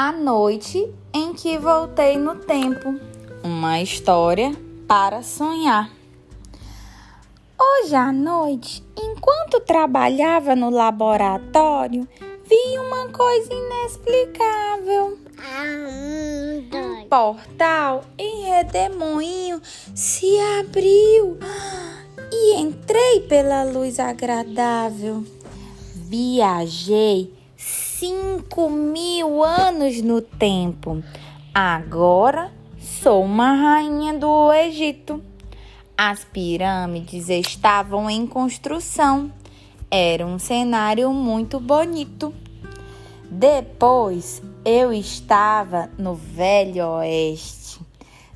A noite em que voltei no tempo. Uma história para sonhar. Hoje à noite, enquanto trabalhava no laboratório, vi uma coisa inexplicável. Um portal em redemoinho se abriu e entrei pela luz agradável. Viajei cinco mil anos no tempo. Agora sou uma rainha do Egito. As pirâmides estavam em construção. Era um cenário muito bonito. Depois eu estava no Velho Oeste,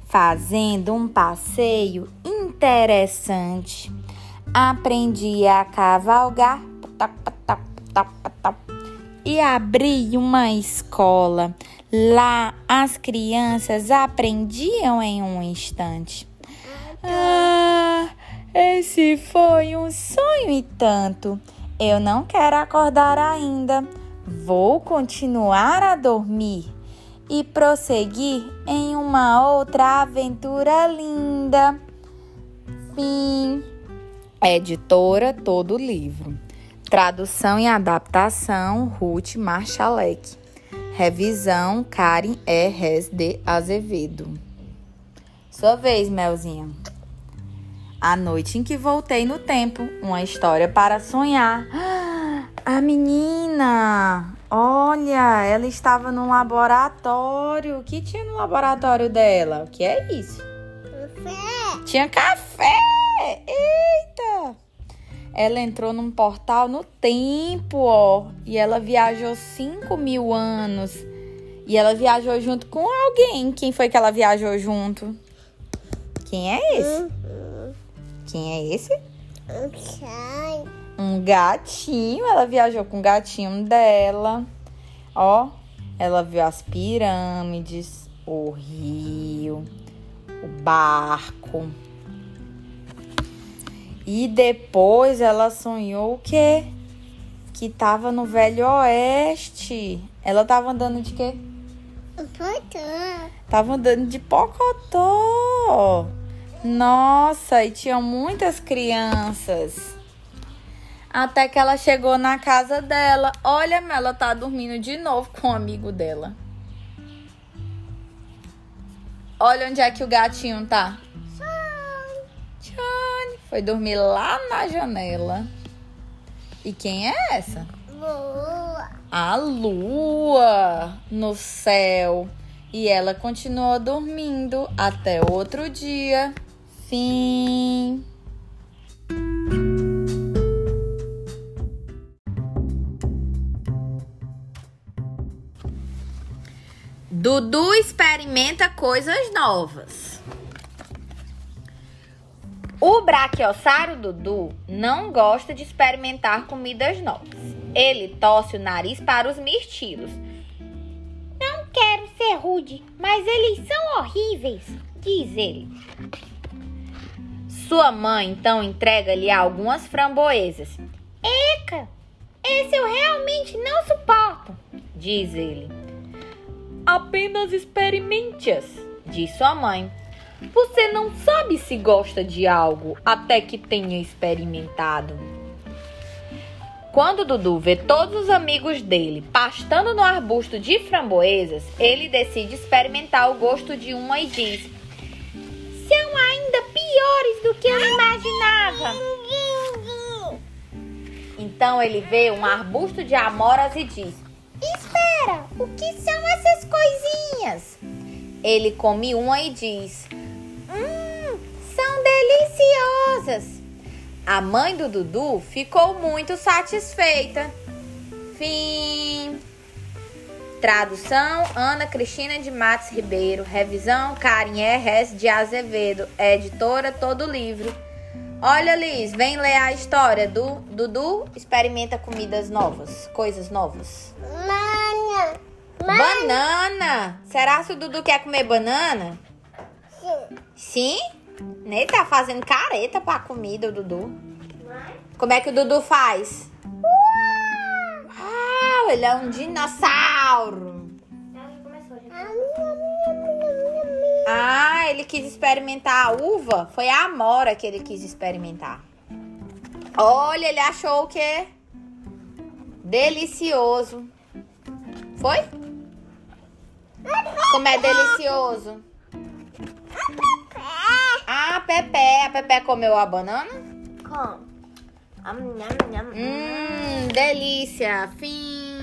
fazendo um passeio interessante. Aprendi a cavalgar e abri uma escola. Lá as crianças aprendiam em um instante. Ah, esse foi um sonho e tanto. Eu não quero acordar ainda. Vou continuar a dormir e prosseguir em uma outra aventura linda. Fim. Editora Todo Livro. Tradução e adaptação Ruth Marchalek. Revisão Karen E. Res de Azevedo. Sua vez, Melzinha. A noite em que voltei no tempo, uma história para sonhar. A menina, olha, ela estava no laboratório. O que tinha no laboratório dela? O que é isso? Café. Tinha café! Eita! Ela entrou num portal no tempo, ó. E ela viajou 5 mil anos. E ela viajou junto com alguém. Quem foi que ela viajou junto? Quem é esse? Quem é esse? Um gatinho. Ela viajou com o gatinho dela. Ó, ela viu as pirâmides, o rio, o barco. E depois ela sonhou o quê? Que tava no Velho Oeste. Ela tava andando de quê? Portão. Tava andando de pocotó. Nossa, e tinha muitas crianças. Até que ela chegou na casa dela. Olha, ela tá dormindo de novo com o amigo dela. Olha onde é que o gatinho tá. Foi dormir lá na janela. E quem é essa? Boa. A lua no céu. E ela continuou dormindo até outro dia. Fim. Dudu experimenta coisas novas. O braquiossário Dudu não gosta de experimentar comidas novas. Ele tosse o nariz para os mirtilos. Não quero ser rude, mas eles são horríveis, diz ele. Sua mãe então entrega-lhe algumas framboesas. Eca, esse eu realmente não suporto. diz ele. Apenas experimente-as, diz sua mãe. Você não sabe se gosta de algo até que tenha experimentado. Quando Dudu vê todos os amigos dele pastando no arbusto de framboesas, ele decide experimentar o gosto de uma e diz: São ainda piores do que eu imaginava. Então ele vê um arbusto de amoras e diz: Espera, o que são essas coisinhas? Ele come uma e diz: Hum, são deliciosas. A mãe do Dudu ficou muito satisfeita. Fim. Tradução: Ana Cristina de Matos Ribeiro. Revisão: Karen R.S. de Azevedo. Editora Todo Livro. Olha, Liz, vem ler a história do Dudu experimenta comidas novas, coisas novas. Mana. Banana! Será que o Dudu quer comer banana? Sim. Sim? Nem tá fazendo careta pra comida, o Dudu. Como é que o Dudu faz? Uau, ele é um dinossauro. Ah, ele quis experimentar a uva? Foi a amora que ele quis experimentar. Olha, ele achou o quê? Delicioso. Foi? Como é delicioso? Ah, Pepe. A Pepe comeu a banana? Com. Hum, delícia. Fim.